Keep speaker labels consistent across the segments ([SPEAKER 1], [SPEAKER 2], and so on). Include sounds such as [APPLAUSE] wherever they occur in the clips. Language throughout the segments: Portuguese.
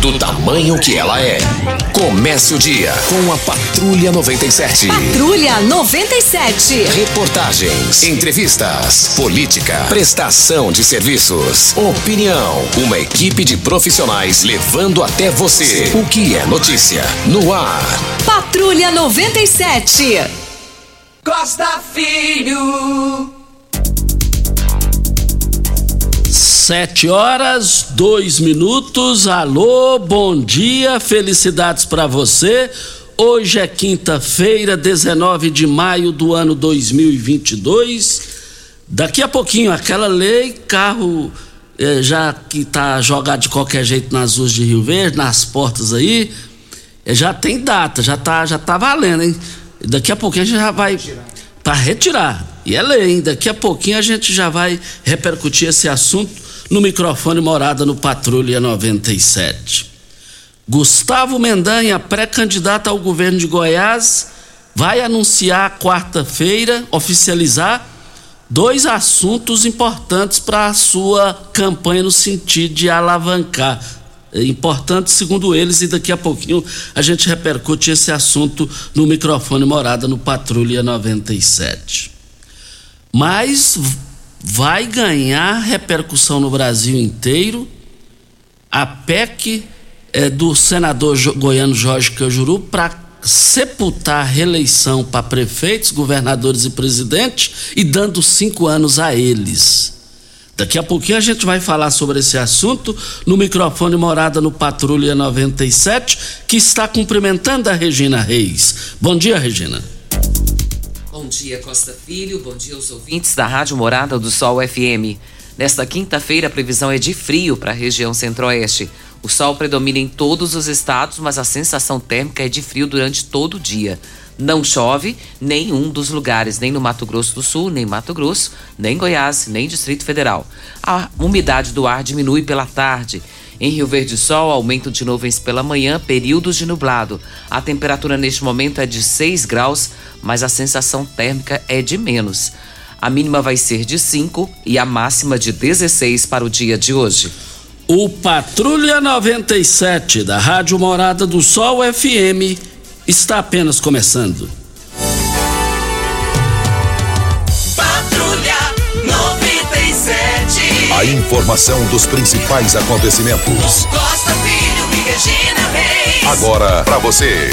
[SPEAKER 1] do tamanho que ela é. Comece o dia com a Patrulha 97.
[SPEAKER 2] Patrulha 97.
[SPEAKER 1] Reportagens, entrevistas, política, prestação de serviços, opinião. Uma equipe de profissionais levando até você o que é notícia no ar.
[SPEAKER 2] Patrulha 97.
[SPEAKER 3] Costa Filho.
[SPEAKER 4] Sete horas, dois minutos. Alô, bom dia, felicidades para você. Hoje é quinta-feira, 19 de maio do ano 2022. Daqui a pouquinho, aquela lei, carro eh, já que tá jogado de qualquer jeito nas ruas de Rio Verde, nas portas aí, eh, já tem data, já tá, já tá valendo, hein? Daqui a pouquinho a gente já vai para retirar. E é lei? Daqui a pouquinho a gente já vai repercutir esse assunto no microfone Morada no Patrulha 97. Gustavo Mendanha, pré-candidato ao governo de Goiás, vai anunciar quarta-feira, oficializar dois assuntos importantes para a sua campanha no sentido de alavancar. É importante, segundo eles, e daqui a pouquinho a gente repercute esse assunto no microfone Morada no Patrulha 97. Mas vai ganhar repercussão no Brasil inteiro. A PEC é, do senador goiano Jorge Cajuru para sepultar a reeleição para prefeitos, governadores e presidentes e dando cinco anos a eles. Daqui a pouquinho a gente vai falar sobre esse assunto no microfone Morada no Patrulha 97, que está cumprimentando a Regina Reis. Bom dia, Regina.
[SPEAKER 5] Dia, Costa Filho. Bom dia aos ouvintes da Rádio Morada do Sol FM. Nesta quinta-feira, a previsão é de frio para a região centro-oeste. O sol predomina em todos os estados, mas a sensação térmica é de frio durante todo o dia. Não chove nenhum dos lugares, nem no Mato Grosso do Sul, nem Mato Grosso, nem Goiás, nem Distrito Federal. A umidade do ar diminui pela tarde. Em Rio Verde Sol, aumento de nuvens pela manhã, períodos de nublado. A temperatura neste momento é de 6 graus, mas a sensação térmica é de menos. A mínima vai ser de 5 e a máxima de 16 para o dia de hoje.
[SPEAKER 4] O Patrulha 97 da Rádio Morada do Sol FM está apenas começando.
[SPEAKER 1] A informação dos principais acontecimentos.
[SPEAKER 3] Costa Filho e Regina Reis.
[SPEAKER 1] Agora para você.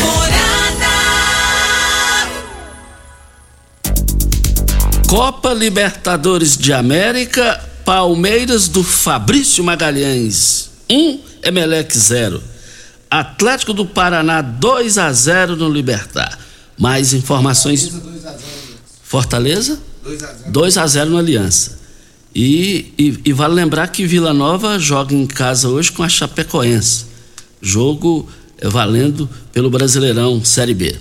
[SPEAKER 4] Copa Libertadores de América, Palmeiras do Fabrício Magalhães, 1, um, Emelec 0. Atlético do Paraná 2 a 0 no Libertar. Mais informações. Fortaleza? 2 a 0 no Aliança. E, e, e, vale lembrar que Vila Nova joga em casa hoje com a Chapecoense. Jogo é, valendo pelo Brasileirão Série B.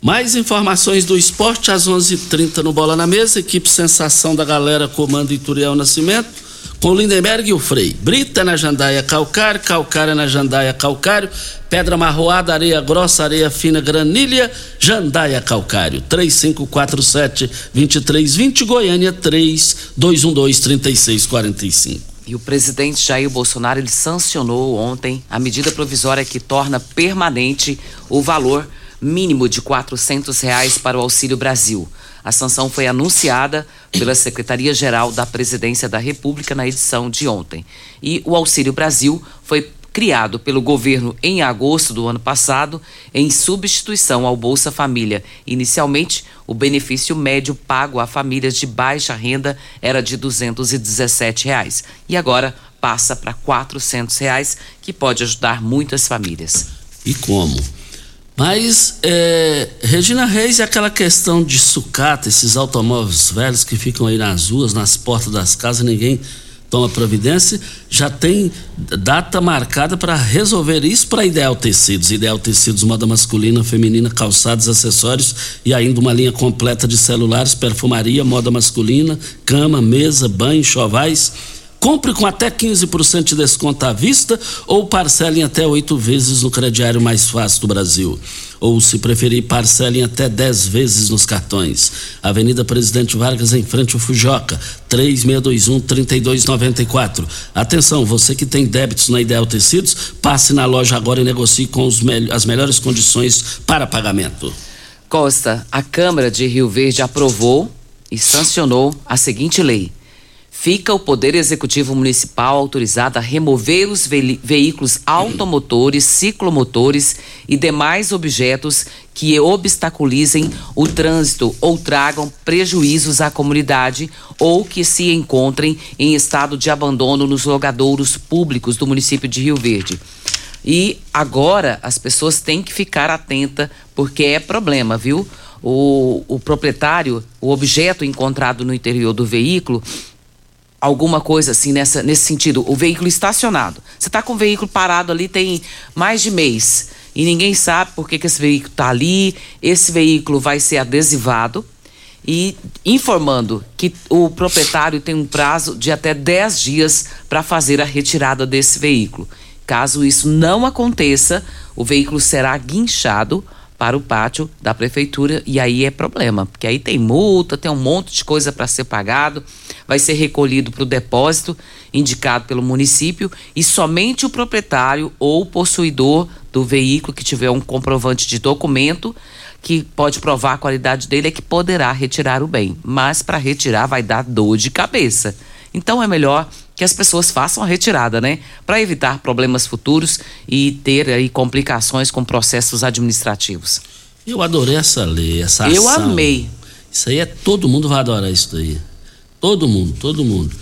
[SPEAKER 4] Mais informações do esporte às 11:30 h 30 no Bola na Mesa. Equipe Sensação da Galera comando Ituriel Nascimento com Lindenberg e o Frei. Brita na jandaia calcário, calcária na jandaia calcário, pedra marroada, areia grossa, areia fina, granilha, jandaia calcário. 3547-2320, Goiânia 3212-3645.
[SPEAKER 5] E o presidente Jair Bolsonaro ele sancionou ontem a medida provisória que torna permanente o valor mínimo de 400 reais para o Auxílio Brasil. A sanção foi anunciada pela Secretaria-Geral da Presidência da República na edição de ontem. E o Auxílio Brasil foi criado pelo governo em agosto do ano passado, em substituição ao Bolsa Família. Inicialmente, o benefício médio pago a famílias de baixa renda era de 217 reais, e agora passa para 400 reais, que pode ajudar muitas famílias.
[SPEAKER 4] E como? Mas, é, Regina Reis é aquela questão de sucata, esses automóveis velhos que ficam aí nas ruas, nas portas das casas, ninguém toma providência, já tem data marcada para resolver isso para Ideal Tecidos. Ideal Tecidos, moda masculina, feminina, calçados, acessórios e ainda uma linha completa de celulares, perfumaria, moda masculina, cama, mesa, banho, chovais Compre com até 15% de desconto à vista ou parcele em até oito vezes no crediário mais fácil do Brasil. Ou, se preferir, parcele em até 10 vezes nos cartões. Avenida Presidente Vargas, em frente ao Fujoca, 3621-3294. Atenção, você que tem débitos na Ideal Tecidos, passe na loja agora e negocie com me as melhores condições para pagamento.
[SPEAKER 5] Costa, a Câmara de Rio Verde aprovou e sancionou a seguinte lei fica o Poder Executivo Municipal autorizado a remover os ve veículos automotores, ciclomotores e demais objetos que obstaculizem o trânsito ou tragam prejuízos à comunidade ou que se encontrem em estado de abandono nos logadouros públicos do município de Rio Verde. E agora as pessoas têm que ficar atenta porque é problema, viu? O, o proprietário, o objeto encontrado no interior do veículo, alguma coisa assim nessa, nesse sentido. O veículo estacionado. Você está com o veículo parado ali tem mais de mês e ninguém sabe por que, que esse veículo está ali. Esse veículo vai ser adesivado e informando que o proprietário tem um prazo de até 10 dias para fazer a retirada desse veículo. Caso isso não aconteça, o veículo será guinchado para o pátio da prefeitura e aí é problema, porque aí tem multa, tem um monte de coisa para ser pagado, vai ser recolhido para o depósito indicado pelo município e somente o proprietário ou possuidor do veículo que tiver um comprovante de documento que pode provar a qualidade dele é que poderá retirar o bem, mas para retirar vai dar dor de cabeça. Então é melhor que as pessoas façam a retirada, né? Para evitar problemas futuros e ter aí complicações com processos administrativos.
[SPEAKER 4] Eu adorei essa lei, essa
[SPEAKER 5] ação. Eu amei.
[SPEAKER 4] Isso aí é todo mundo vai adorar isso daí. Todo mundo, todo mundo.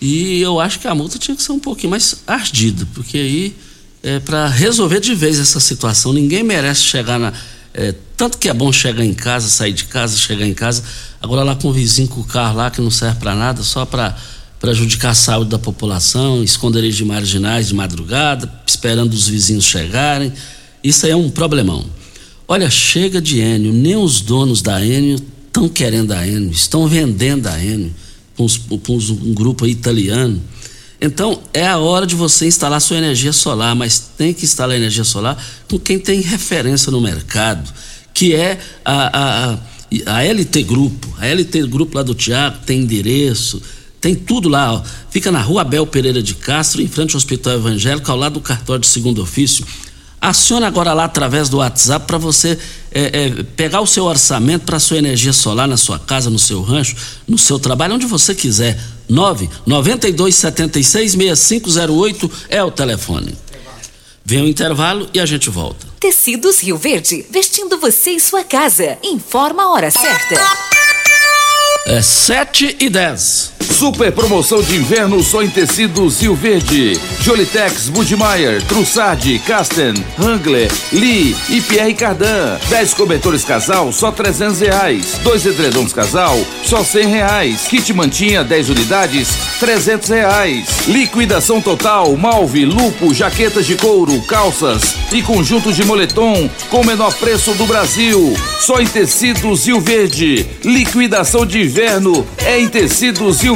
[SPEAKER 4] E eu acho que a multa tinha que ser um pouquinho mais ardida, porque aí é para resolver de vez essa situação. Ninguém merece chegar na é, tanto que é bom chegar em casa, sair de casa, chegar em casa. Agora lá com o vizinho com o carro lá que não serve para nada, só para prejudicar a saúde da população, esconderijo de marginais de madrugada, esperando os vizinhos chegarem. Isso aí é um problemão. Olha, chega de Enio, nem os donos da Enio estão querendo a Enio, estão vendendo a Enio com, um grupo italiano. Então é a hora de você instalar sua energia solar, mas tem que instalar energia solar com quem tem referência no mercado, que é a, a, a LT Grupo. A LT Grupo lá do Tiago tem endereço, tem tudo lá, ó. Fica na rua Abel Pereira de Castro, em frente ao Hospital Evangélico, ao lado do cartório de segundo ofício. Acione agora lá através do WhatsApp para você é, é, pegar o seu orçamento para sua energia solar na sua casa, no seu rancho, no seu trabalho, onde você quiser. 9 92 76 6508 é o telefone. Vem o intervalo e a gente volta.
[SPEAKER 2] Tecidos Rio Verde, vestindo você e sua casa. Informa a hora certa.
[SPEAKER 4] É 7 e 10.
[SPEAKER 6] Super promoção de inverno só em tecidos Rio Verde. Jolitex, Budmeier, Trussardi, Casten, Hangler, Lee e Pierre Cardan. 10 cobertores casal, só 300 reais. Dois edredons casal, só 100 reais. Kit mantinha, 10 unidades, 300 reais. Liquidação total, malve, lupo, jaquetas de couro, calças e conjuntos de moletom com o menor preço do Brasil. Só em tecidos Rio Verde. Liquidação de inverno é em tecidos Rio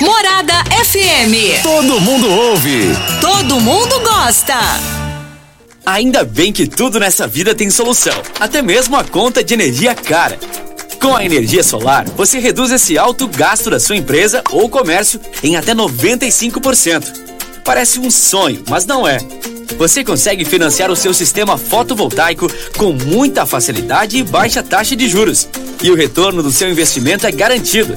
[SPEAKER 2] Morada FM.
[SPEAKER 7] Todo mundo ouve.
[SPEAKER 2] Todo mundo gosta.
[SPEAKER 7] Ainda bem que tudo nessa vida tem solução, até mesmo a conta de energia cara. Com a energia solar, você reduz esse alto gasto da sua empresa ou comércio em até 95%. Parece um sonho, mas não é. Você consegue financiar o seu sistema fotovoltaico com muita facilidade e baixa taxa de juros. E o retorno do seu investimento é garantido.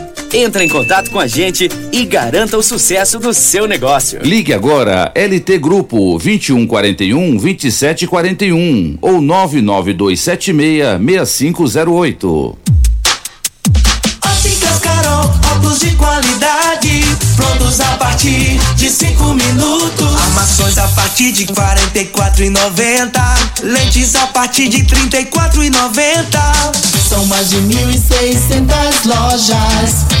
[SPEAKER 7] Entre em contato com a gente e garanta o sucesso do seu negócio.
[SPEAKER 6] Ligue agora LT Grupo 2141 2741 ou 99276 6508.
[SPEAKER 3] Óticas Carol, óculos de qualidade, prontos a partir de cinco minutos. Armações a partir de quarenta e quatro e noventa, lentes a partir de trinta e quatro e noventa. São mais de mil e seiscentas lojas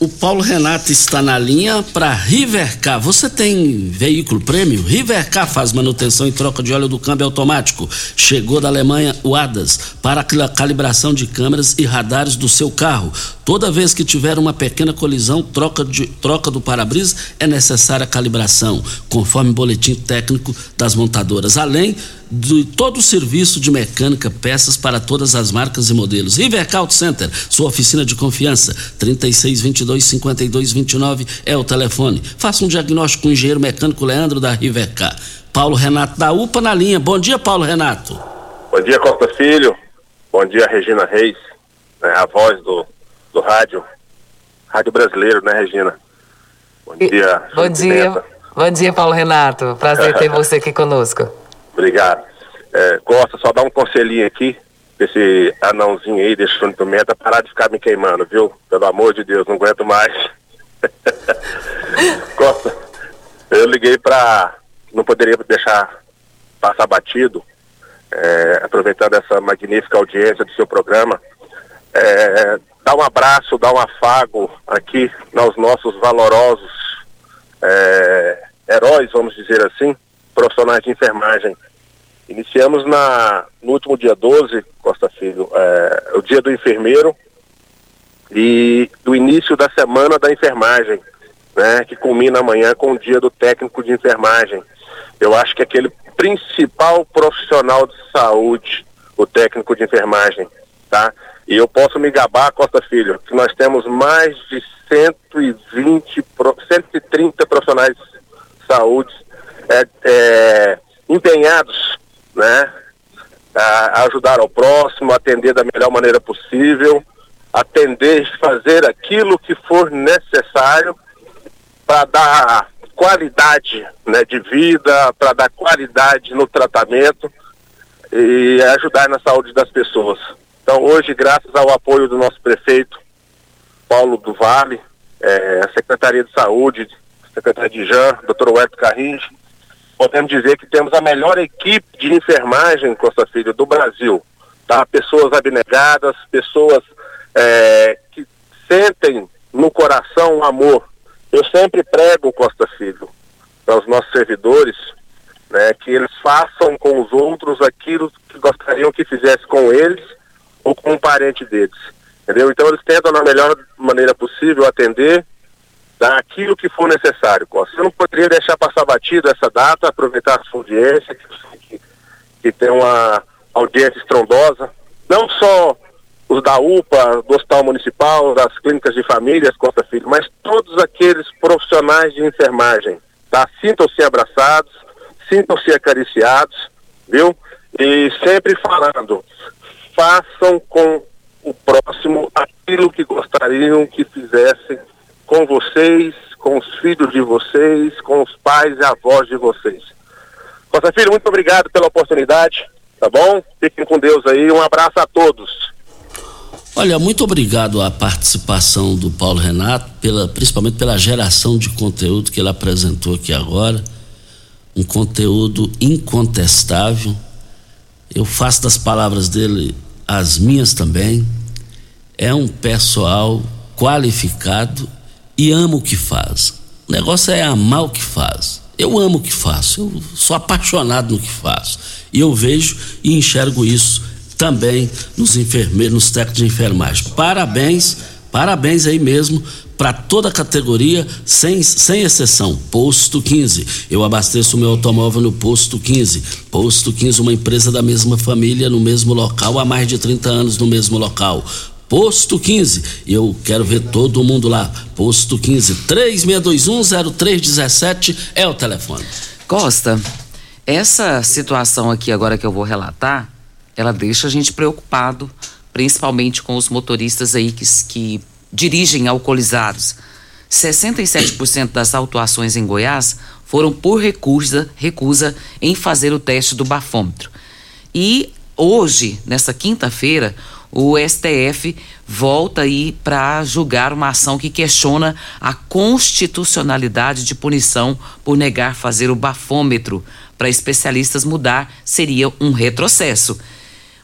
[SPEAKER 4] o Paulo Renato está na linha para Rivercar. Você tem veículo prêmio? Rivercar faz manutenção e troca de óleo do câmbio automático. Chegou da Alemanha o ADAS para a calibração de câmeras e radares do seu carro. Toda vez que tiver uma pequena colisão, troca, de, troca do para-brisa, é necessária a calibração, conforme o boletim técnico das montadoras. Além de todo o serviço de mecânica, peças para todas as marcas e modelos. Rivercar Auto Center, sua oficina de confiança, 3622 5229 é o telefone. Faça um diagnóstico com o engenheiro mecânico Leandro da Rivercar. Paulo Renato da UPA na linha. Bom dia, Paulo Renato.
[SPEAKER 8] Bom dia, Costa Filho. Bom dia, Regina Reis, né, a voz do, do rádio, rádio brasileiro, né, Regina? Bom dia.
[SPEAKER 5] Bom
[SPEAKER 8] Júlio
[SPEAKER 5] dia.
[SPEAKER 8] Pimenta.
[SPEAKER 5] Bom dia, Paulo Renato. Prazer ter [LAUGHS] você aqui conosco.
[SPEAKER 8] Obrigado. É, gosta só dar um conselhinho aqui, esse anãozinho aí, desse Júnior Pimenta, parar de ficar me queimando, viu? Pelo amor de Deus, não aguento mais. [LAUGHS] Costa, eu liguei pra. Não poderia deixar passar batido, é, aproveitando essa magnífica audiência do seu programa, é, dar um abraço, dar um afago aqui aos nossos valorosos é, heróis, vamos dizer assim, profissionais de enfermagem. Iniciamos na, no último dia 12, Costa Filho, é, o dia do enfermeiro e do início da semana da enfermagem, né, que culmina amanhã com o dia do técnico de enfermagem. Eu acho que aquele principal profissional de saúde, o técnico de enfermagem, tá? E eu posso me gabar, Costa Filho, que nós temos mais de 120, pro- 130 profissionais de saúde é, é, empenhados, né? A, a ajudar ao próximo, atender da melhor maneira possível, atender, fazer aquilo que for necessário para dar qualidade né, de vida, para dar qualidade no tratamento. e ajudar na saúde das pessoas. Então, hoje, graças ao apoio do nosso prefeito, Paulo do Vale, é, a Secretaria de Saúde, Secretaria de Jan, Dr. Webber Carringe, podemos dizer que temos a melhor equipe de enfermagem, Costa Filho, do Brasil. Tá? Pessoas abnegadas, pessoas é, que sentem no coração o amor. Eu sempre prego, Costa Filho, para os nossos servidores, né, que eles façam com os outros aquilo que gostariam que fizesse com eles ou com um parente deles. Entendeu? Então eles tentam na melhor maneira possível atender dar aquilo que for necessário, Costa. Eu não poderia deixar passar batido essa data, aproveitar a audiência, que, que, que tem uma audiência estrondosa, não só os da UPA, do Hospital Municipal, das clínicas de famílias, Costa Filho, mas todos aqueles profissionais de enfermagem, tá? Sintam-se abraçados, sintam-se acariciados, viu? E sempre falando, façam com o próximo aquilo que gostariam que fizessem com vocês, com os filhos de vocês, com os pais e avós de vocês. Costa Filho, muito obrigado pela oportunidade, tá bom? Fiquem com Deus aí, um abraço a todos.
[SPEAKER 4] Olha, muito obrigado à participação do Paulo Renato, pela, principalmente pela geração de conteúdo que ele apresentou aqui agora. Um conteúdo incontestável. Eu faço das palavras dele as minhas também. É um pessoal qualificado e ama o que faz. O negócio é amar o que faz. Eu amo o que faço, eu sou apaixonado no que faço. E eu vejo e enxergo isso também nos enfermeiros, nos técnicos de enfermagem. Parabéns, parabéns aí mesmo para toda a categoria, sem, sem exceção. Posto 15. Eu abasteço o meu automóvel no Posto 15. Posto 15, uma empresa da mesma família, no mesmo local, há mais de 30 anos no mesmo local. Posto 15. E eu quero ver todo mundo lá. Posto 15. 36210317 é o telefone.
[SPEAKER 5] Costa, essa situação aqui agora que eu vou relatar, ela deixa a gente preocupado, principalmente com os motoristas aí que, que dirigem alcoolizados. 67% das autuações em Goiás foram por recusa, recusa em fazer o teste do bafômetro. E hoje, nessa quinta-feira, o STF volta aí para julgar uma ação que questiona a constitucionalidade de punição por negar fazer o bafômetro. Para especialistas, mudar seria um retrocesso.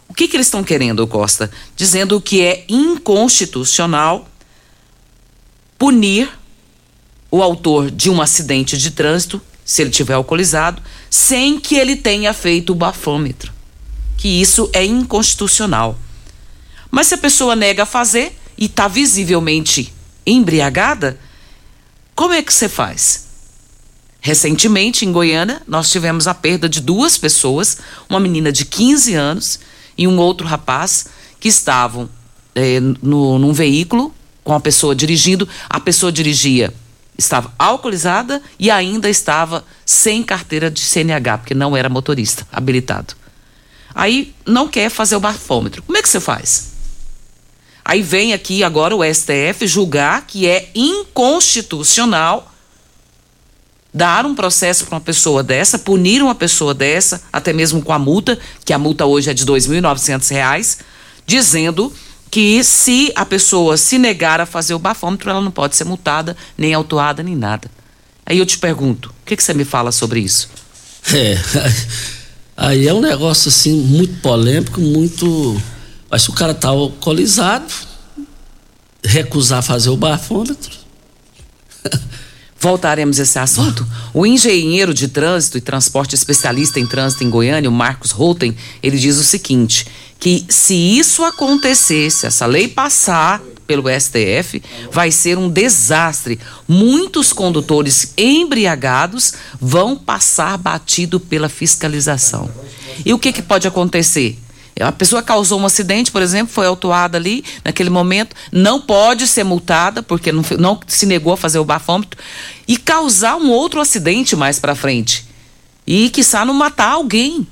[SPEAKER 5] O que, que eles estão querendo, Costa? Dizendo que é inconstitucional punir o autor de um acidente de trânsito, se ele tiver alcoolizado, sem que ele tenha feito o bafômetro. Que isso é inconstitucional. Mas se a pessoa nega a fazer e está visivelmente embriagada, como é que você faz? Recentemente, em Goiânia, nós tivemos a perda de duas pessoas, uma menina de 15 anos e um outro rapaz, que estavam é, no, num veículo com a pessoa dirigindo. A pessoa dirigia, estava alcoolizada e ainda estava sem carteira de CNH, porque não era motorista habilitado. Aí não quer fazer o bafômetro. Como é que você faz? Aí vem aqui agora o STF julgar que é inconstitucional dar um processo para uma pessoa dessa, punir uma pessoa dessa, até mesmo com a multa, que a multa hoje é de R$ 2.900, dizendo que se a pessoa se negar a fazer o bafômetro, ela não pode ser multada, nem autuada, nem nada. Aí eu te pergunto, o que, que você me fala sobre isso?
[SPEAKER 4] É, [LAUGHS] aí é um negócio assim muito polêmico, muito mas se o cara está alcoolizado, recusar fazer o bafômetro. [LAUGHS]
[SPEAKER 5] Voltaremos a esse assunto. O engenheiro de trânsito e transporte especialista em trânsito em Goiânia, o Marcos Roten, ele diz o seguinte: que se isso acontecer, se essa lei passar pelo STF, vai ser um desastre. Muitos condutores embriagados vão passar batido pela fiscalização. E o que, que pode acontecer? A pessoa causou um acidente, por exemplo, foi autuada ali naquele momento, não pode ser multada porque não, não se negou a fazer o bafômetro e causar um outro acidente mais para frente e quiçá não matar alguém.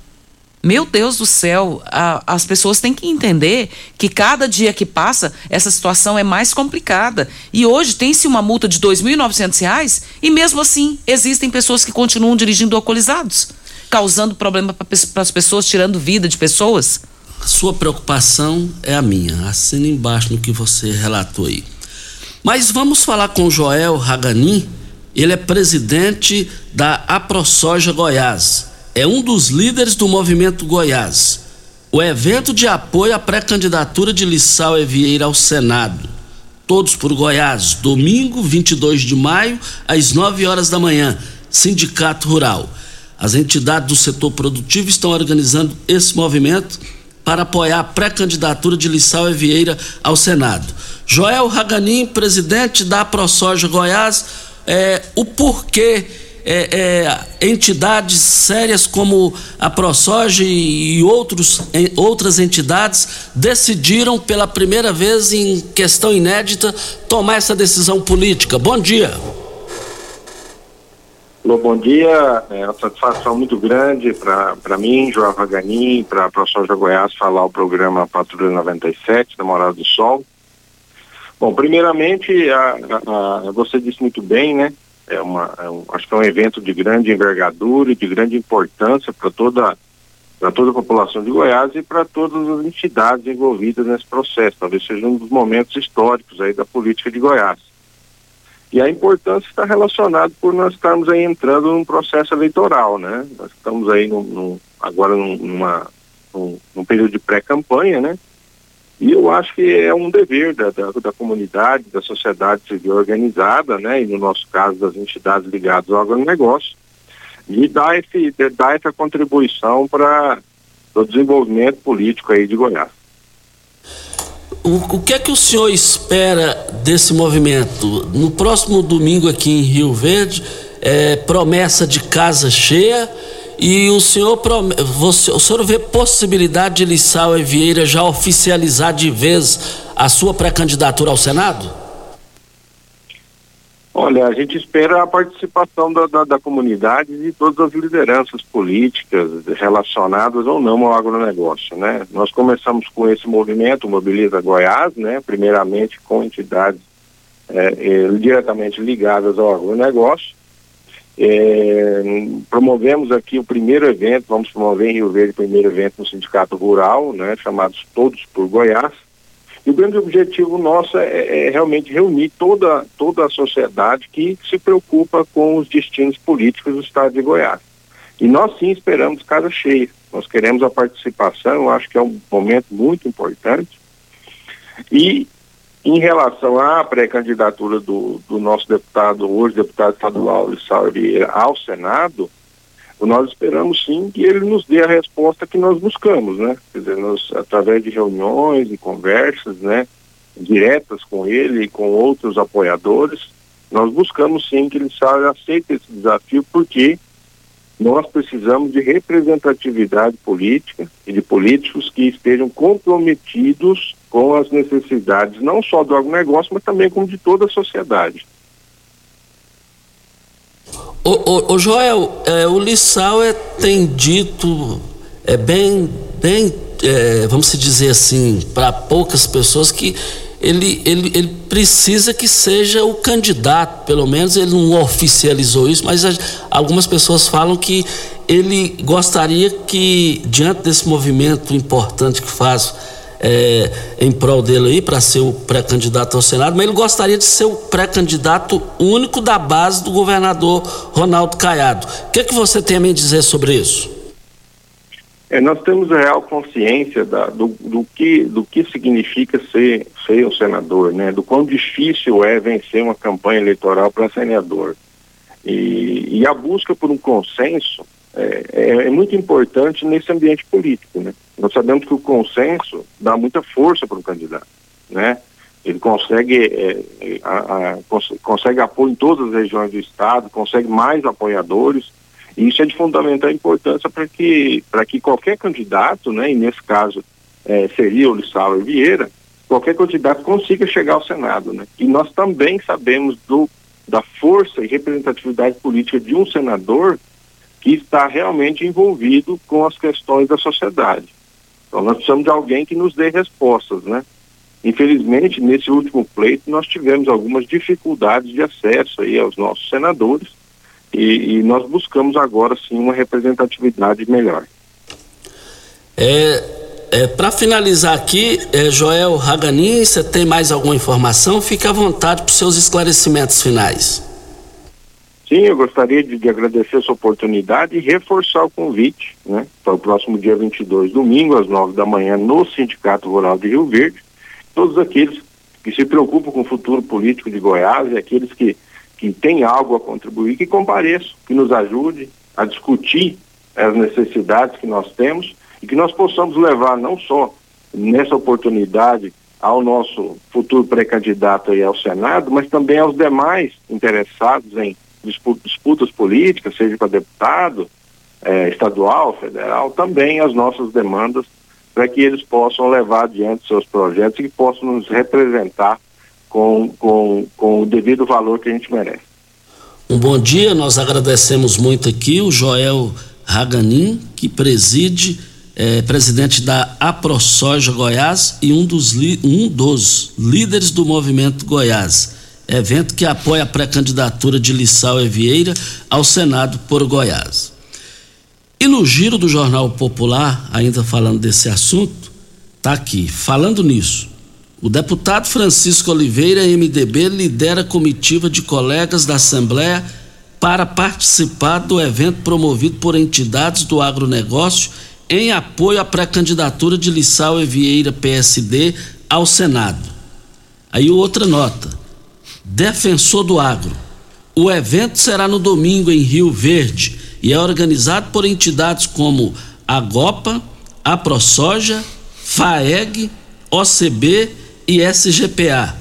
[SPEAKER 5] Meu Deus do céu, a, as pessoas têm que entender que cada dia que passa, essa situação é mais complicada. E hoje tem-se uma multa de R$ 2.900 e mesmo assim existem pessoas que continuam dirigindo alcoolizados. causando problema para as pessoas, tirando vida de pessoas?
[SPEAKER 4] Sua preocupação é a minha. Assina embaixo no que você relatou aí. Mas vamos falar com Joel Raganin. Ele é presidente da AproSoja Goiás. É um dos líderes do movimento Goiás. O evento de apoio à pré-candidatura de Lissau Evieira ao Senado. Todos por Goiás, domingo 22 de maio, às 9 horas da manhã. Sindicato Rural. As entidades do setor produtivo estão organizando esse movimento para apoiar a pré-candidatura de Lissau Evieira ao Senado. Joel Raganin, presidente da ProSoja Goiás, é, o porquê é, é, entidades sérias como a ProSoja e outros, em, outras entidades decidiram pela primeira vez em questão inédita tomar essa decisão política. Bom dia.
[SPEAKER 9] Bom dia. É uma satisfação muito grande para mim, João Vaganin, para a ProSoja Goiás falar o programa Patrulha 97 da Morada do Sol. Bom, primeiramente, a, a, a, você disse muito bem, né? É uma, é um, acho que é um evento de grande envergadura e de grande importância para toda para toda a população de Goiás e para todas as entidades envolvidas nesse processo. Talvez seja um dos momentos históricos aí da política de Goiás. E a importância está relacionada por nós estarmos aí entrando num processo eleitoral, né? Nós estamos aí num, agora num, numa, num, num período de pré-campanha, né? E eu acho que é um dever da, da, da, comunidade, da sociedade civil organizada, né? E no nosso caso das entidades ligadas ao agronegócio, de dar, esse, de dar essa contribuição para o desenvolvimento político aí de Goiás.
[SPEAKER 4] O, o, que é que o senhor espera desse movimento? No próximo domingo aqui em Rio Verde, é, promessa de casa cheia e o senhor, você, o senhor vê possibilidade de Lissau e Vieira já oficializar de vez a sua pré-candidatura ao Senado?
[SPEAKER 9] Olha, a gente espera a participação da, da, da, comunidade e de todas as lideranças políticas relacionadas ou não ao agronegócio, né? Nós começamos com esse movimento Mobiliza Goiás, né? Primeiramente com entidades é, é, diretamente ligadas ao agronegócio. É, promovemos aqui o primeiro evento, vamos promover em Rio Verde o primeiro evento no Sindicato Rural, né? Chamados Todos por Goiás e o grande objetivo nosso é, é, realmente reunir toda, toda a sociedade que se preocupa com os destinos políticos do estado de Goiás. E nós sim esperamos casa cheia. Nós queremos a participação, eu acho que é um momento muito importante. E em relação à pré-candidatura do, do nosso deputado, hoje deputado estadual Lissau Vieira, ao Senado, nós esperamos sim que ele nos dê a resposta que nós buscamos, né? Quer dizer, nós, através de reuniões e conversas, né, diretas com ele e com outros apoiadores, nós buscamos sim que ele saia, aceite esse desafio, porque nós precisamos de representatividade política e de políticos que estejam comprometidos com as necessidades não só do agronegócio, mas também como de toda a sociedade.
[SPEAKER 4] O, o, o Joel, é, o Lissau é, tem dito, é bem, bem é, vamos dizer assim, para poucas pessoas que ele, ele, ele precisa que seja o candidato, pelo menos ele não oficializou isso, mas algumas pessoas falam que ele gostaria que, diante desse movimento importante que faz é, em prol dele aí para ser o pré-candidato ao Senado, mas ele gostaria de ser o pré-candidato único da base do governador Ronaldo Caiado. O que, é que você tem a me dizer sobre isso?
[SPEAKER 9] É, nós temos a real consciência da, do, do, que, do que significa ser, ser o senador, né? do quão difícil é vencer uma campanha eleitoral para senador. E, e a busca por um consenso é, é, é, muito importante nesse ambiente político, né? Nós sabemos que o consenso dá muita força para o candidato, né? Ele consegue, é, é, a, a, cons consegue apoio em todas as regiões do estado, consegue mais apoiadores, e isso é de fundamental importância para que, que qualquer candidato, né, e nesse caso é, seria o Lissau Vieira, qualquer candidato consiga chegar ao Senado. Né? E nós também sabemos do, da força e representatividade política de um senador que está realmente envolvido com as questões da sociedade. Então nós precisamos de alguém que nos dê respostas, né? Infelizmente, nesse último pleito, nós tivemos algumas dificuldades de acesso aí aos nossos senadores e, e nós buscamos agora sim uma representatividade melhor.
[SPEAKER 4] É, é, Para finalizar aqui, é, Joel Raganin, você tem mais alguma informação? Fique à vontade para os seus esclarecimentos finais.
[SPEAKER 9] Sim, eu gostaria de, de, agradecer essa oportunidade e reforçar o convite né, para o próximo dia 22, domingo, às 9 da manhã, no Sindicato Rural de Rio Verde. Todos aqueles que se preocupam com o futuro político de Goiás e aqueles que, que têm algo a contribuir, que compareçam, que nos ajude a discutir as necessidades que nós temos e que nós possamos levar não só nessa oportunidade ao nosso futuro pré-candidato ao Senado, mas também aos demais interessados em disputas políticas, seja para deputado, eh, estadual, federal, também as nossas demandas para que eles possam levar adiante seus projetos e que possam nos representar com, com, com o devido valor que a gente merece.
[SPEAKER 4] Um bom dia, nós agradecemos muito aqui o Joel Raganin, que preside, é, presidente da AproSoja Goiás e um dos, um dos líderes do movimento Goiás evento que apoia a pré-candidatura de Lissau Evieira ao Senado por Goiás. E no giro do Jornal Popular, ainda falando desse assunto, tá aqui, falando nisso. O deputado Francisco Oliveira, MDB, lidera comitiva de colegas da Assembleia para participar do evento promovido por entidades do agronegócio em apoio à pré-candidatura de Lissau Evieira PSD ao Senado. Aí outra nota defensor do agro. O evento será no domingo em Rio Verde e é organizado por entidades como a GOPA, a ProSoja, FAEG, OCB e SGPA.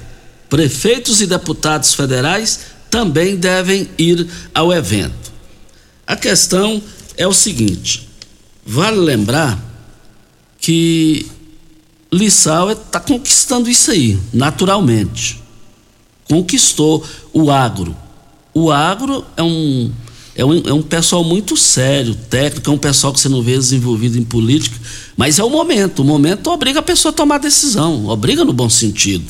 [SPEAKER 4] Prefeitos e deputados federais também devem ir ao evento. A questão é o seguinte: vale lembrar que Lissau está conquistando isso aí, naturalmente conquistou o agro. O agro é um, é um, é um pessoal muito sério, técnico, é um pessoal que você não vê desenvolvido em política, mas é o momento. O momento obriga a pessoa a tomar decisão, obriga no bom sentido.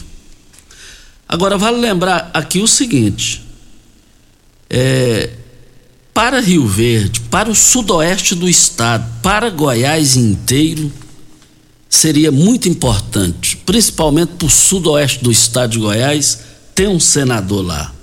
[SPEAKER 4] Agora, vale lembrar aqui o seguinte: é, para Rio Verde, para o sudoeste do estado, para Goiás inteiro, seria muito importante, principalmente para o sudoeste do estado de Goiás ter um senador lá.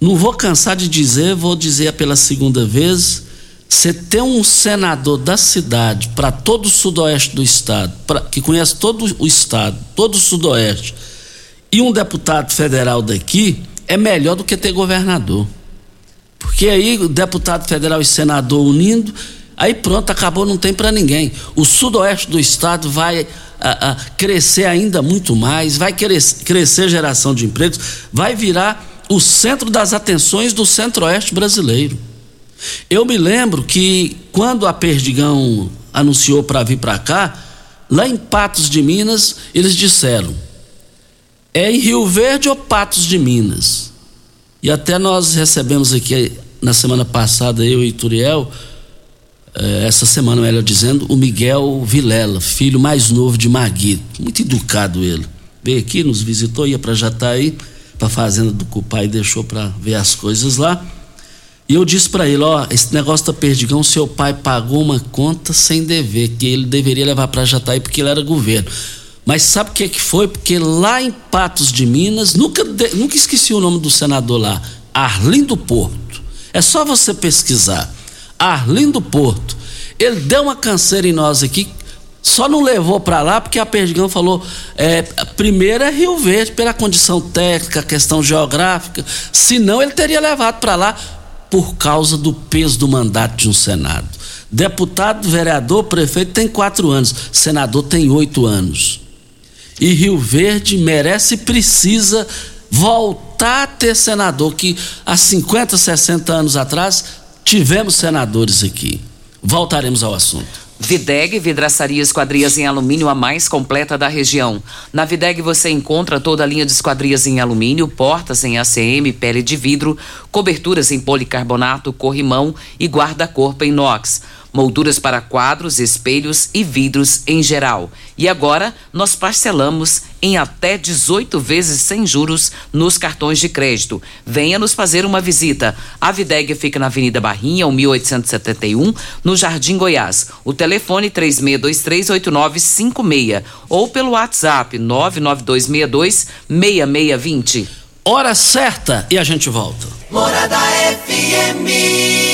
[SPEAKER 4] Não vou cansar de dizer, vou dizer pela segunda vez, você ter um senador da cidade para todo o sudoeste do estado, pra, que conhece todo o estado, todo o sudoeste, e um deputado federal daqui, é melhor do que ter governador. Porque aí o deputado federal e senador unindo, aí pronto, acabou, não tem para ninguém. O sudoeste do estado vai a, a crescer ainda muito mais, vai crescer, crescer geração de empregos, vai virar o centro das atenções do centro-oeste brasileiro. Eu me lembro que quando a Perdigão anunciou para vir para cá, lá em Patos de Minas, eles disseram: é em Rio Verde ou Patos de Minas? E até nós recebemos aqui na semana passada, eu e Turiel, essa semana, melhor dizendo, o Miguel Vilela, filho mais novo de Maguito. Muito educado ele. Veio aqui, nos visitou, ia para Jataí, para a fazenda do Cupá e deixou para ver as coisas lá. E eu disse para ele: Ó, esse negócio da Perdigão, seu pai pagou uma conta sem dever, que ele deveria levar para Jataí porque ele era governo. Mas sabe o que, que foi? Porque lá em Patos de Minas, nunca, nunca esqueci o nome do senador lá, Arlindo Porto. É só você pesquisar. Arlindo Porto. Ele deu uma canseira em nós aqui, só não levou para lá porque a Perdigão falou: é, primeiro é Rio Verde, pela condição técnica, questão geográfica, senão ele teria levado para lá por causa do peso do mandato de um Senado. Deputado, vereador, prefeito tem quatro anos, senador tem oito anos. E Rio Verde merece e precisa voltar a ter senador que há 50, 60 anos atrás tivemos senadores aqui. Voltaremos ao assunto.
[SPEAKER 5] Videg, vidraçaria esquadrias em alumínio a mais completa da região. Na Videg você encontra toda a linha de esquadrias em alumínio, portas em ACM, pele de vidro, coberturas em policarbonato, corrimão e guarda-corpo em inox. Molduras para quadros, espelhos e vidros em geral. E agora nós parcelamos em até 18 vezes sem juros nos cartões de crédito. Venha nos fazer uma visita. A Videg fica na Avenida Barrinha, 1871, no Jardim Goiás. O telefone 36238956 ou pelo WhatsApp 992626620.
[SPEAKER 4] Hora certa e a gente volta.
[SPEAKER 3] Morada FM.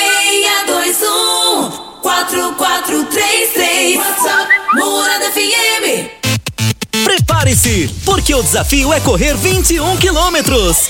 [SPEAKER 3] 3621 4433 WhatsApp Morada FM.
[SPEAKER 10] Prepare-se, porque o desafio é correr 21 quilômetros.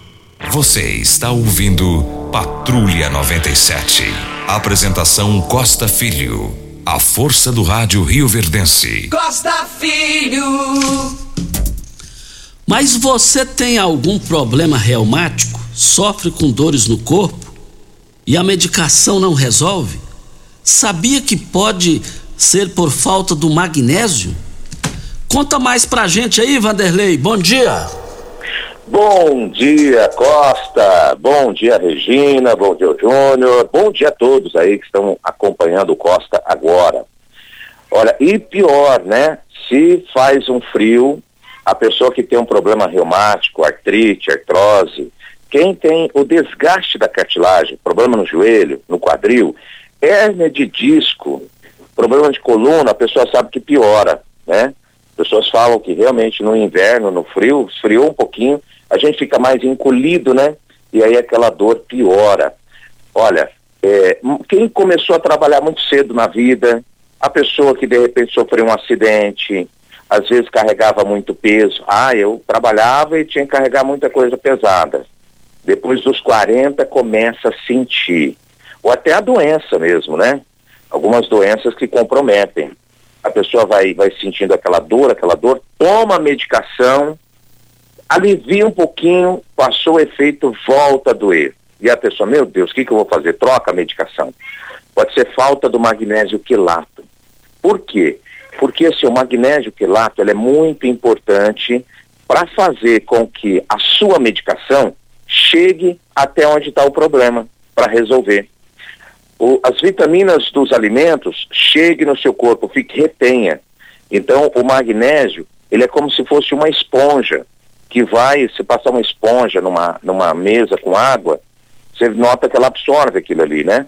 [SPEAKER 1] Você está ouvindo Patrulha 97. Apresentação Costa Filho. A força do rádio Rio Verdense.
[SPEAKER 3] Costa Filho.
[SPEAKER 4] Mas você tem algum problema reumático? Sofre com dores no corpo? E a medicação não resolve? Sabia que pode ser por falta do magnésio? Conta mais pra gente aí, Vanderlei. Bom dia.
[SPEAKER 11] Bom dia, Costa. Bom dia, Regina. Bom dia, Júnior. Bom dia a todos aí que estão acompanhando o Costa agora. Olha, e pior, né? Se faz um frio, a pessoa que tem um problema reumático, artrite, artrose, quem tem o desgaste da cartilagem, problema no joelho, no quadril, hérnia de disco, problema de coluna, a pessoa sabe que piora, né? Pessoas falam que realmente no inverno, no frio, esfriou um pouquinho, a gente fica mais encolhido, né? E aí aquela dor piora. Olha, é, quem começou a trabalhar muito cedo na vida, a pessoa que de repente sofreu um acidente, às vezes carregava muito peso. Ah, eu trabalhava e tinha que carregar muita coisa pesada. Depois dos 40 começa a sentir. Ou até a doença mesmo, né? Algumas doenças que comprometem. A pessoa vai, vai sentindo aquela dor, aquela dor, toma medicação, alivia um pouquinho, passou o efeito, volta a doer. E a pessoa, meu Deus, o que, que eu vou fazer? Troca a medicação. Pode ser falta do magnésio quilato. Por quê? Porque assim, o magnésio quilato é muito importante para fazer com que a sua medicação chegue até onde está o problema, para resolver. o, as vitaminas dos alimentos cheguem no seu corpo, fique retenha. Então, o magnésio, ele é como se fosse uma esponja, que vai, se passar uma esponja numa, numa mesa com água, você nota que ela absorve aquilo ali, né?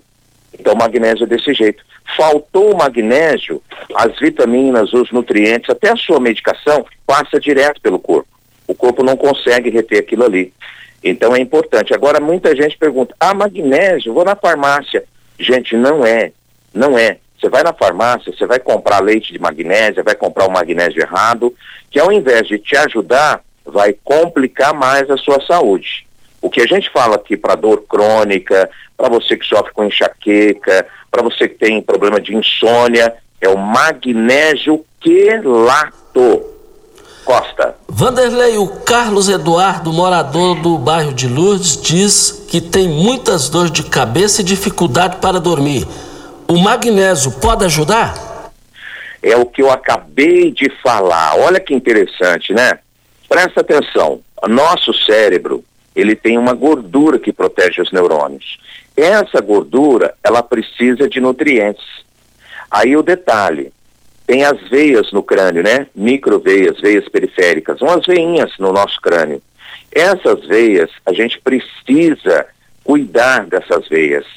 [SPEAKER 11] Então, o magnésio é desse jeito. Faltou o magnésio, as vitaminas, os nutrientes, até a sua medicação, passa direto pelo corpo. O corpo não consegue reter aquilo ali. Então é importante. Agora, muita gente pergunta: ah, magnésio, vou na farmácia. Gente, não é. Não é. Você vai na farmácia, você vai comprar leite de magnésio, vai comprar o magnésio errado, que ao invés de te ajudar, vai complicar mais a sua saúde. O que a gente fala aqui para dor crônica, para você que sofre com enxaqueca, para você que tem problema de insônia, é o magnésio quelato. Costa.
[SPEAKER 4] Vanderlei, o Carlos Eduardo, morador do bairro de Lourdes, diz que tem muitas dores de cabeça e dificuldade para dormir. O magnésio pode ajudar?
[SPEAKER 11] É o que eu acabei de falar. Olha que interessante, né? Presta atenção. Nosso cérebro, ele tem uma gordura que protege os neurônios. Essa gordura, ela precisa de nutrientes. Aí o detalhe, tem as veias no crânio, né? Microveias, veias periféricas, umas veinhas no nosso crânio. Essas veias, a gente precisa cuidar dessas veias,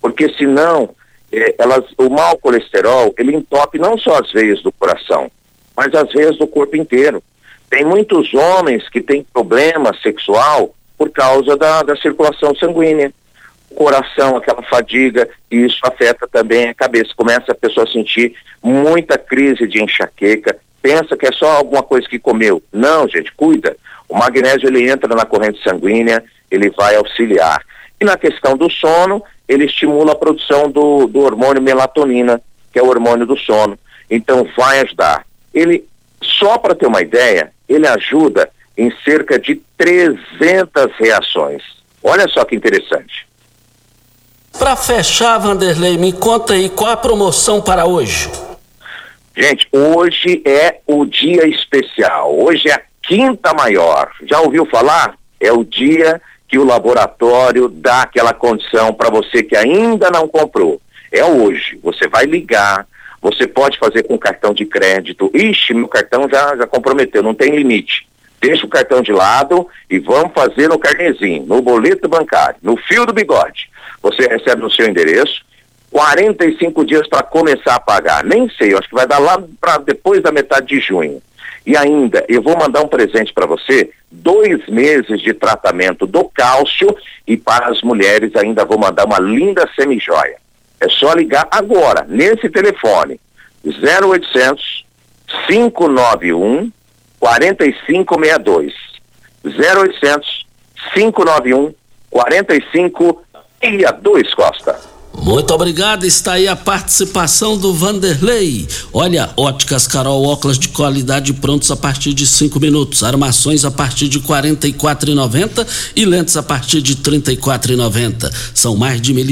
[SPEAKER 11] porque senão eh, elas, o mau colesterol, ele entope não só as veias do coração, mas as veias do corpo inteiro. Tem muitos homens que têm problema sexual por causa da, da circulação sanguínea coração, aquela fadiga, e isso afeta também a cabeça. Começa a pessoa a sentir muita crise de enxaqueca, pensa que é só alguma coisa que comeu. Não, gente, cuida. O magnésio ele entra na corrente sanguínea, ele vai auxiliar. E na questão do sono, ele estimula a produção do, do hormônio melatonina, que é o hormônio do sono. Então vai ajudar. Ele, só para ter uma ideia, ele ajuda em cerca de 300 reações. Olha só que interessante.
[SPEAKER 4] Para fechar, Vanderlei, me conta aí qual a promoção para hoje.
[SPEAKER 11] Gente, hoje é o dia especial. Hoje é a quinta maior. Já ouviu falar? É o dia que o laboratório dá aquela condição para você que ainda não comprou. É hoje. Você vai ligar, você pode fazer com cartão de crédito. Ixi, meu cartão já, já comprometeu, não tem limite. Deixa o cartão de lado e vamos fazer no carnezinho, no boleto bancário, no fio do bigode você recebe no seu endereço, 45 dias para começar a pagar. Nem sei, acho que vai dar lá para depois da metade de junho. E ainda, eu vou mandar um presente para você, dois meses de tratamento do cálcio e para as mulheres ainda vou mandar uma linda semijoia. É só ligar agora, nesse telefone, 0800 591 4562. 0800 591 4562 Dia 2, Costa.
[SPEAKER 4] Muito obrigado, está aí a participação do Vanderlei. Olha, óticas Carol, óculos de qualidade prontos a partir de cinco minutos, armações a partir de quarenta e quatro e lentes a partir de trinta e quatro São mais de mil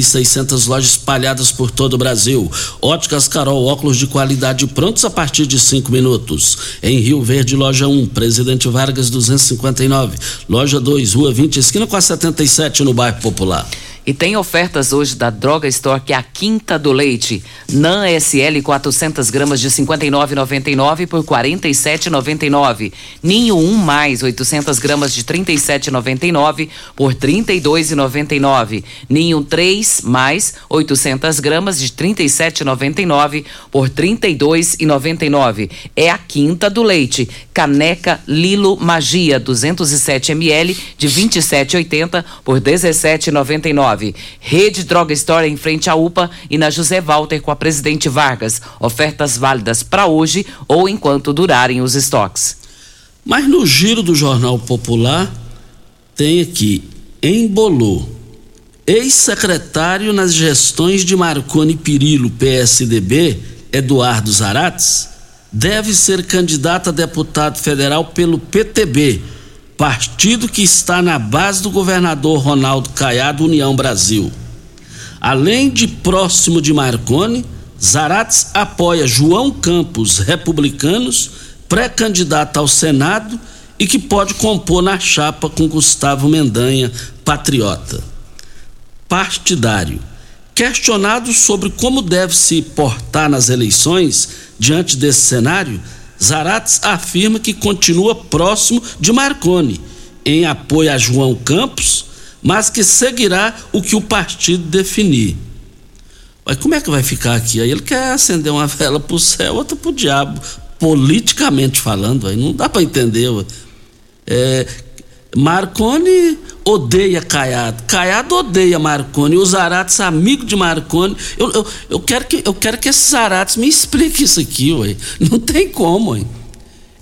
[SPEAKER 4] lojas espalhadas por todo o Brasil. Óticas Carol, óculos de qualidade prontos a partir de cinco minutos. Em Rio Verde, loja 1, Presidente Vargas 259, loja 2, Rua 20, esquina com a 77 no bairro Popular.
[SPEAKER 5] E tem ofertas hoje da Droga Store, que é a quinta do leite. NAN SL 400 gramas de 59,99 por 47,99. Ninho 1 mais 800 gramas de 37,99 por 32,99. Ninho 3 mais 800 gramas de 37,99 por 32,99. É a quinta do leite. Caneca Lilo Magia 207 ml de 27,80 por 17,99. Rede Droga Store em frente à UPA e na José Walter com a Presidente Vargas. Ofertas válidas para hoje ou enquanto durarem os estoques.
[SPEAKER 4] Mas no giro do Jornal Popular tem aqui, embolou. Ex-secretário nas gestões de Marconi Pirillo, PSDB, Eduardo Zarates, deve ser candidato a deputado federal pelo PTB partido que está na base do governador Ronaldo Caiado, União Brasil. Além de próximo de Marconi, Zarates apoia João Campos, republicanos, pré-candidato ao Senado e que pode compor na chapa com Gustavo Mendanha, patriota. Partidário. Questionado sobre como deve se portar nas eleições diante desse cenário, Zarates afirma que continua próximo de Marconi em apoio a João Campos, mas que seguirá o que o partido definir. Mas como é que vai ficar aqui? Aí ele quer acender uma vela pro céu, outra pro diabo, politicamente falando, aí não dá para entender. É, Marconi odeia Caiado, Caiado odeia Marconi, os Zarates amigo de Marconi. Eu, eu, eu, quero que, eu quero que esses Zarates me [LAUGHS] expliquem isso aqui, ué. Não tem como, ué.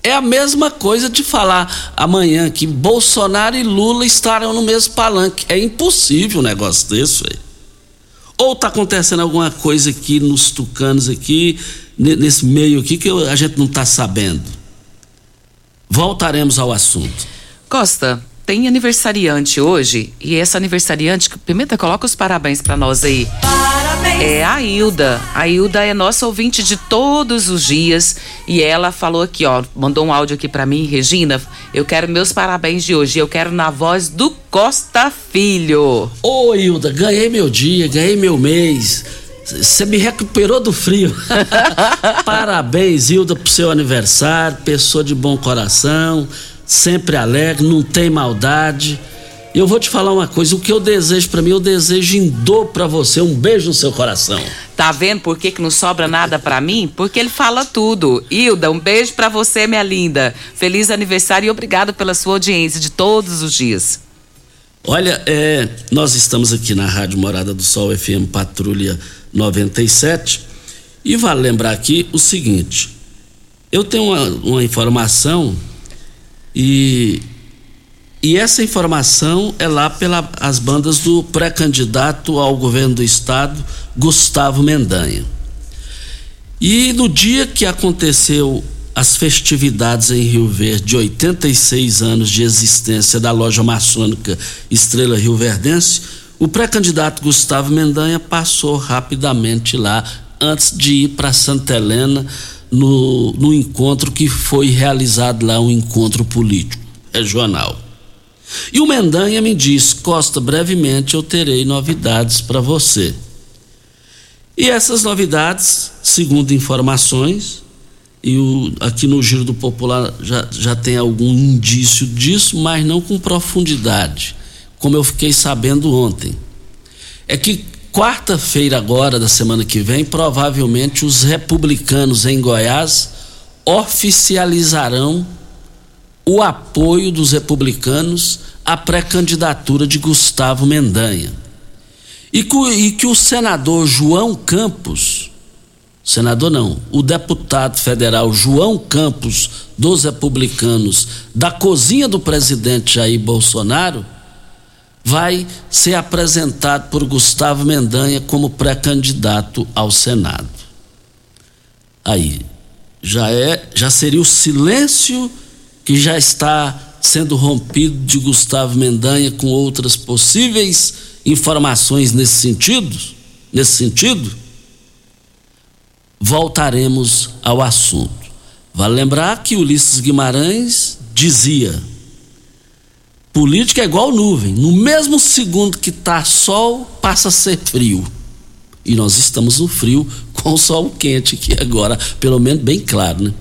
[SPEAKER 4] É a mesma coisa de falar amanhã que Bolsonaro e Lula estarão no mesmo palanque. É impossível um negócio desse, ué. Ou está acontecendo alguma coisa aqui nos tucanos aqui, nesse meio aqui, que a gente não está sabendo. Voltaremos ao assunto.
[SPEAKER 5] Costa, tem aniversariante hoje e essa aniversariante, Pimenta, coloca os parabéns para nós aí. Parabéns. É a Hilda. A Hilda é nossa ouvinte de todos os dias e ela falou aqui, ó, mandou um áudio aqui para mim, Regina, eu quero meus parabéns de hoje, eu quero na voz do Costa Filho.
[SPEAKER 4] Ô Hilda, ganhei meu dia, ganhei meu mês. Você me recuperou do frio. [LAUGHS] Parabéns, Hilda, pro seu aniversário. Pessoa de bom coração sempre alegre, não tem maldade. E eu vou te falar uma coisa: o que eu desejo para mim, eu desejo em dor para você. Um beijo no seu coração.
[SPEAKER 5] Tá vendo por que, que não sobra nada para mim? Porque ele fala tudo. Hilda, um beijo para você, minha linda. Feliz aniversário e obrigado pela sua audiência de todos os dias.
[SPEAKER 4] Olha, é, nós estamos aqui na Rádio Morada do Sol FM Patrulha 97 e vale lembrar aqui o seguinte: eu tenho uma, uma informação e, e essa informação é lá pelas bandas do pré-candidato ao governo do estado, Gustavo Mendanha. E no dia que aconteceu as festividades em Rio Verde de 86 anos de existência da loja maçônica Estrela Rio Verdense, o pré-candidato Gustavo Mendanha passou rapidamente lá antes de ir para Santa Helena no, no encontro que foi realizado lá, um encontro político regional. E o Mendanha me disse: Costa, brevemente eu terei novidades para você. E essas novidades, segundo informações, e o, aqui no Giro do Popular já, já tem algum indício disso, mas não com profundidade, como eu fiquei sabendo ontem. É que quarta-feira agora da semana que vem, provavelmente os republicanos em Goiás oficializarão o apoio dos republicanos à pré-candidatura de Gustavo Mendanha. E que, o senador João Campos, senador não, o deputado federal João Campos dos republicanos, da cozinha do presidente Jair Bolsonaro, vai ser apresentado por Gustavo Mendanha como pré-candidato ao Senado. Aí já é, já seria o silêncio que já está sendo rompido de Gustavo Mendanha com outras possíveis informações nesse sentido, nesse sentido. Voltaremos ao assunto. Vale lembrar que Ulisses Guimarães dizia: Política é igual nuvem. No mesmo segundo que está sol, passa a ser frio. E nós estamos no frio com o sol quente aqui agora, pelo menos bem claro, né?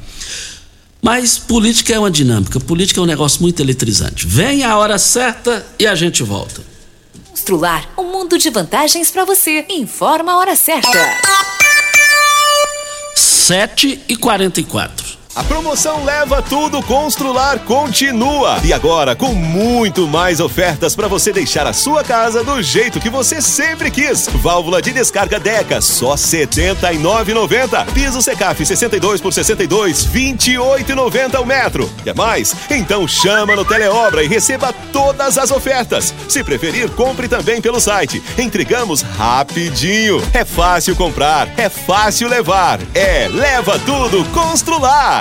[SPEAKER 4] Mas política é uma dinâmica, política é um negócio muito eletrizante. Vem a hora certa e a gente volta.
[SPEAKER 2] Constrular um mundo de vantagens para você. Informa a hora certa.
[SPEAKER 4] 7 e 44
[SPEAKER 12] a promoção Leva Tudo Constrular continua. E agora com muito mais ofertas para você deixar a sua casa do jeito que você sempre quis. Válvula de descarga Deca, só R$ 79,90. Piso Secaf 62 por 62, R$ 28,90 o metro. Quer mais? Então chama no Teleobra e receba todas as ofertas. Se preferir, compre também pelo site. Entregamos rapidinho. É fácil comprar, é fácil levar. É Leva Tudo Constrular.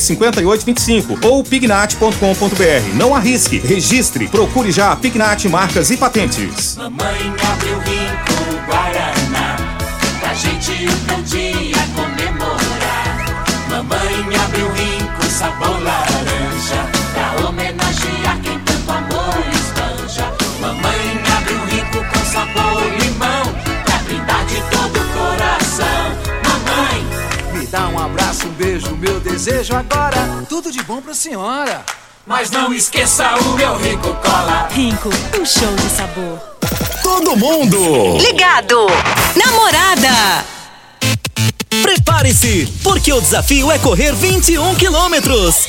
[SPEAKER 13] 5825 ou pignat.com.br. Não arrisque, registre, procure já Pignat Marcas e Patentes.
[SPEAKER 3] Mamãe abriu rico Guaraná, pra gente o teu dia comemorar. Mamãe abriu rico sabor
[SPEAKER 14] desejo agora. Tudo de bom pra senhora.
[SPEAKER 3] mas não esqueça o meu rico cola.
[SPEAKER 15] Rinco, um show de sabor.
[SPEAKER 16] Todo mundo
[SPEAKER 10] Ligado! Namorada! Prepare-se, porque o desafio é correr 21 quilômetros.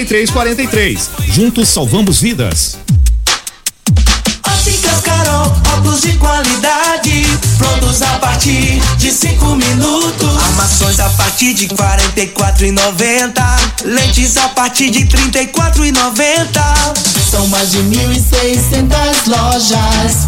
[SPEAKER 13] 4343. Juntos salvamos vidas.
[SPEAKER 3] Óticas Carol, óculos de qualidade, prontos a partir de cinco minutos. Armações a partir de quarenta e quatro e noventa, lentes a partir de trinta e quatro e noventa. São mais de mil e seiscentas lojas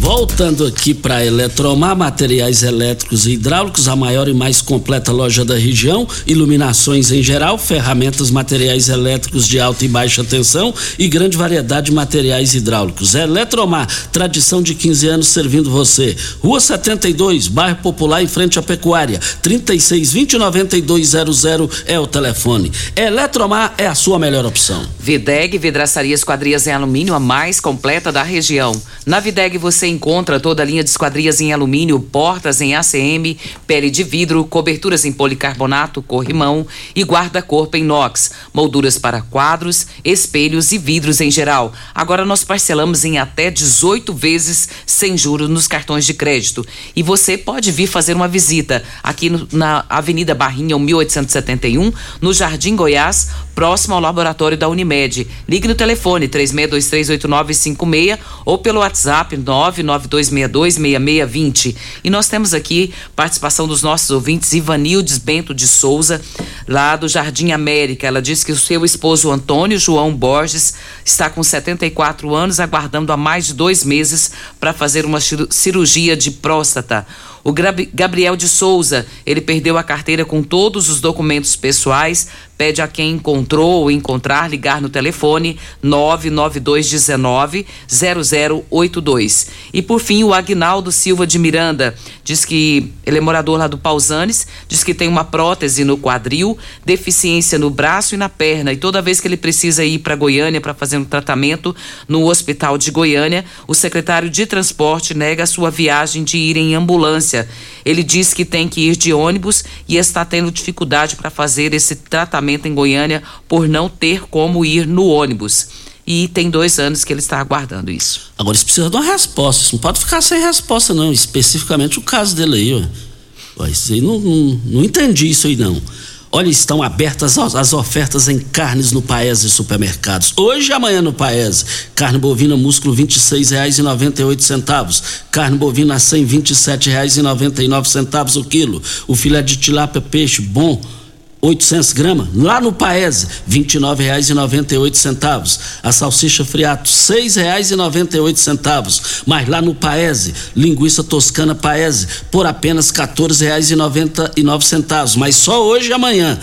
[SPEAKER 4] Voltando aqui para Eletromar, materiais elétricos e hidráulicos, a maior e mais completa loja da região, iluminações em geral, ferramentas, materiais elétricos de alta e baixa tensão e grande variedade de materiais hidráulicos. Eletromar, tradição de 15 anos servindo você. Rua 72, bairro Popular, em frente à Pecuária. 3620-9200 é o telefone. Eletromar é a sua melhor opção.
[SPEAKER 5] Videg Vidraçaria Esquadrias em Alumínio, a mais completa da região. Na Videg você encontra toda a linha de esquadrias em alumínio, portas em ACM, pele de vidro, coberturas em policarbonato, corrimão e guarda-corpo em inox, molduras para quadros, espelhos e vidros em geral. Agora nós parcelamos em até 18 vezes sem juros nos cartões de crédito. E você pode vir fazer uma visita aqui no- na Avenida Barrinha, 1871, no Jardim Goiás, próximo ao laboratório da Unimed. Ligue no telefone 36238956 ou pelo WhatsApp 992626620. E nós temos aqui participação dos nossos ouvintes Ivanildes Bento de Souza, lá do Jardim América. Ela diz que o seu esposo Antônio João Borges está com 74 anos, aguardando há mais de dois meses para fazer uma ciru- cirurgia de próstata. O Gabriel de Souza, ele perdeu a carteira com todos os documentos pessoais, pede a quem encontrou ou encontrar ligar no telefone 99219 0082. E por fim, o Agnaldo Silva de Miranda diz que ele é morador lá do Pausanes, diz que tem uma prótese no quadril, deficiência no braço e na perna, e toda vez que ele precisa ir para Goiânia para fazer um tratamento no hospital de Goiânia, o secretário de transporte nega a sua viagem de ir em ambulância. Ele diz que tem que ir de ônibus e está tendo dificuldade para fazer esse tratamento em Goiânia por não ter como ir no ônibus. E tem dois anos que ele está aguardando isso.
[SPEAKER 4] Agora, isso precisa de uma resposta. Isso não pode ficar sem resposta, não. Especificamente o caso dele aí, ó. Não, não, não entendi isso aí, não. Olha, estão abertas as ofertas em carnes no Paese Supermercados. Hoje e amanhã no Paese. Carne bovina músculo R$ 26,98. Carne bovina a 100 R$ 27,99 o quilo. O filé de tilápia peixe bom 800 gramas, lá no Paese, R$ 29,98. A salsicha friato, R$ 6,98. Mas lá no Paese, linguiça toscana Paese, por apenas R$ 14,99. Mas só hoje e amanhã.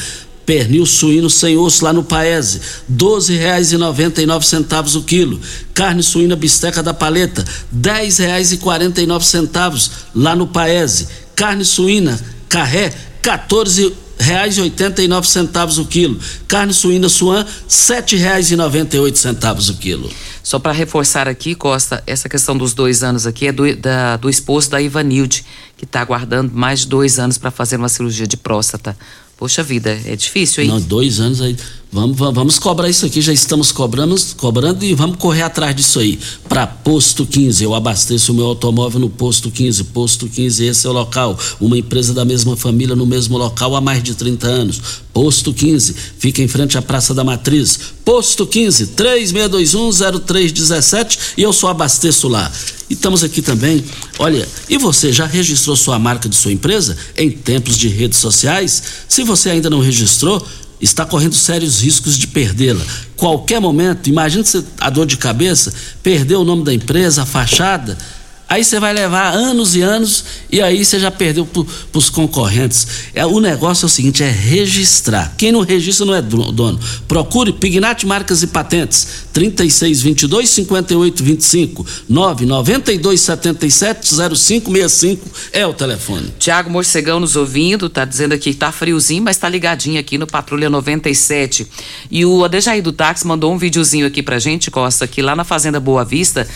[SPEAKER 4] Pernil suíno sem osso lá no Paese, R$ 12,99 o quilo. Carne suína bisteca da paleta, R$ 10,49 lá no Paese. Carne suína carré, 14 reais e oitenta e nove centavos o quilo. Carne suína suan, sete reais e noventa e oito centavos o quilo.
[SPEAKER 5] Só para reforçar aqui, Costa, essa questão dos dois anos aqui é do, da, do esposo da Ivanilde, que está aguardando mais de dois anos para fazer uma cirurgia de próstata. Poxa vida, é difícil, hein?
[SPEAKER 4] Não, dois anos aí. Vamos, vamos, cobrar isso aqui, já estamos cobrando, cobrando e vamos correr atrás disso aí. Para Posto 15, eu abasteço o meu automóvel no Posto 15. Posto 15, esse é o local. Uma empresa da mesma família no mesmo local há mais de 30 anos. Posto 15, fica em frente à Praça da Matriz. Posto 15, 36210317 e eu só abasteço lá. E estamos aqui também. Olha, e você já registrou sua marca de sua empresa em tempos de redes sociais? Se você ainda não registrou, está correndo sérios riscos de perdê-la. Qualquer momento, imagine a dor de cabeça, perder o nome da empresa, a fachada Aí você vai levar anos e anos e aí você já perdeu para os concorrentes. É, o negócio é o seguinte: é registrar. Quem não registra não é dono. Procure Pignat Marcas e Patentes. 3622 5825 992 77 0565 é o telefone.
[SPEAKER 5] Tiago Morcegão nos ouvindo, tá dizendo aqui que tá friozinho, mas tá ligadinho aqui no Patrulha 97. E o Adejaí do Táxi mandou um videozinho aqui pra gente, Costa, que lá na Fazenda Boa Vista,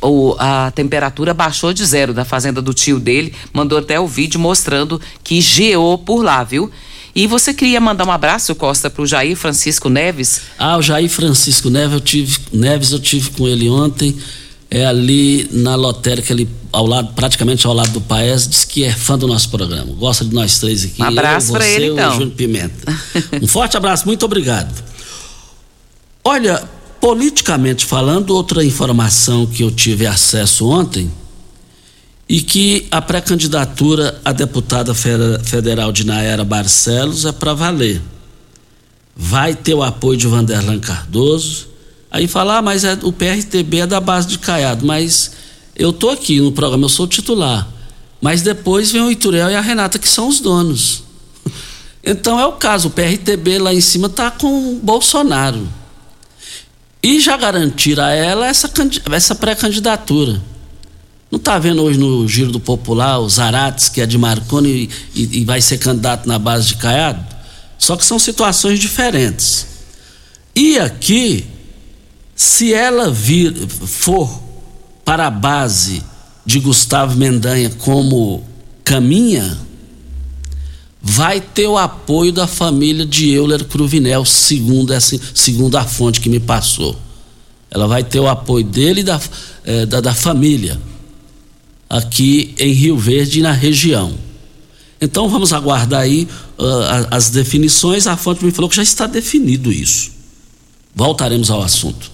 [SPEAKER 5] o, a temperatura temperatura baixou de zero da fazenda do tio dele, mandou até o vídeo mostrando que geou por lá, viu? E você queria mandar um abraço, Costa, para o Jair Francisco Neves?
[SPEAKER 4] Ah, o Jair Francisco Neves eu tive, Neves, eu tive com ele ontem, é ali na lotérica, ali ao lado, praticamente ao lado do Paes, diz que é fã do nosso programa. Gosta de nós três aqui.
[SPEAKER 5] Um abraço para ele, então.
[SPEAKER 4] Júnior Pimenta. [LAUGHS] um forte abraço, muito obrigado. Olha, Politicamente falando, outra informação que eu tive acesso ontem e que a pré-candidatura a deputada federal de Naera Barcelos é para valer. Vai ter o apoio de Vanderlan Cardoso. Aí falar, ah, mas é, o PRTB é da base de Caiado, mas eu tô aqui no programa, eu sou titular. Mas depois vem o Iturel e a Renata, que são os donos. [LAUGHS] Então é o caso, o PRTB lá em cima tá com o Bolsonaro e já garantir a ela essa, essa pré-candidatura. Não está vendo hoje no Giro do Popular o Zarates, que é de Marconi e, e, e, vai ser candidato na base de Caiado? Só que são situações diferentes. E aqui, se ela vir, for para a base de Gustavo Mendanha como caminha, vai ter o apoio da família de Euler Cruvinel, segundo, essa, segundo a fonte que me passou. Ela vai ter o apoio dele e da, é, da, da família, aqui em Rio Verde e na região. Então vamos aguardar aí uh, as definições. A fonte me falou que já está definido isso. Voltaremos ao assunto.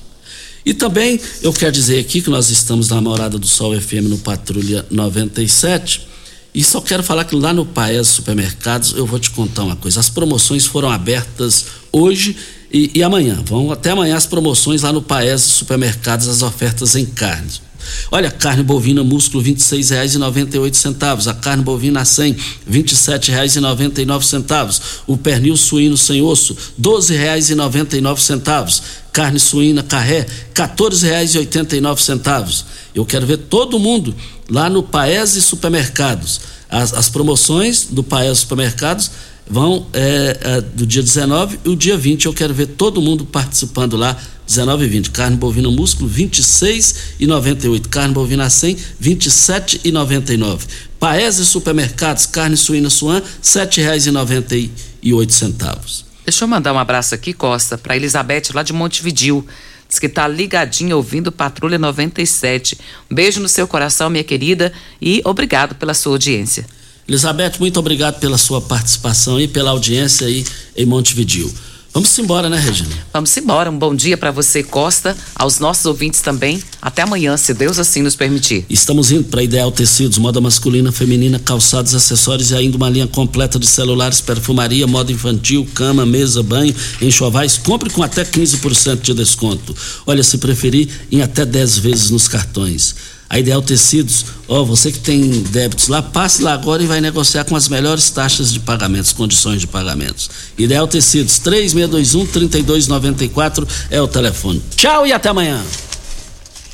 [SPEAKER 4] E também eu quero dizer aqui que nós estamos na Morada do Sol FM no Patrulha 97 e só quero falar que lá no Paes Supermercados eu vou te contar uma coisa. As promoções foram abertas hoje E, e amanhã, vão até amanhã as promoções lá no Paes Supermercados, as ofertas em carnes. Olha, carne bovina músculo R$ 26,98. A carne bovina a 100 R$ 27,99. O pernil suíno sem osso R$ 12,99. Carne suína carré R$ 14,89. Eu quero ver todo mundo lá no Paese Supermercados. As, as promoções do Paese Supermercados vão é, é, do dia 19 e o dia 20 eu quero ver todo mundo participando lá 19 e 20. Carne bovina músculo, 26 e 98. Carne bovina 100, 27 e 99. Paese Supermercados, carne suína suan, R$ 7,98.
[SPEAKER 5] Deixa eu mandar um abraço aqui, Costa, para Elizabeth lá de Montevidil. Diz que tá ligadinha ouvindo Patrulha 97. Um beijo no seu coração, minha querida, e obrigado pela sua audiência.
[SPEAKER 4] Elizabeth, muito obrigado pela sua participação e pela audiência aí em Montevidil. Vamos embora, né, Regina?
[SPEAKER 5] Vamos embora. Um bom dia para você, Costa, aos nossos ouvintes também. Até amanhã, se Deus assim nos permitir.
[SPEAKER 4] Estamos indo para Ideal Tecidos, moda masculina, feminina, calçados, acessórios e ainda uma linha completa de celulares, perfumaria, moda infantil, cama, mesa, banho, enxovais. Compre com até 15% de desconto. Olha, se preferir, em até 10 vezes nos cartões. A Ideal Tecidos, ó, você que tem débitos lá, passe lá agora e vai negociar com as melhores taxas de pagamentos, condições de pagamentos. Ideal Tecidos, 3621 3294 é o telefone. Tchau e até amanhã.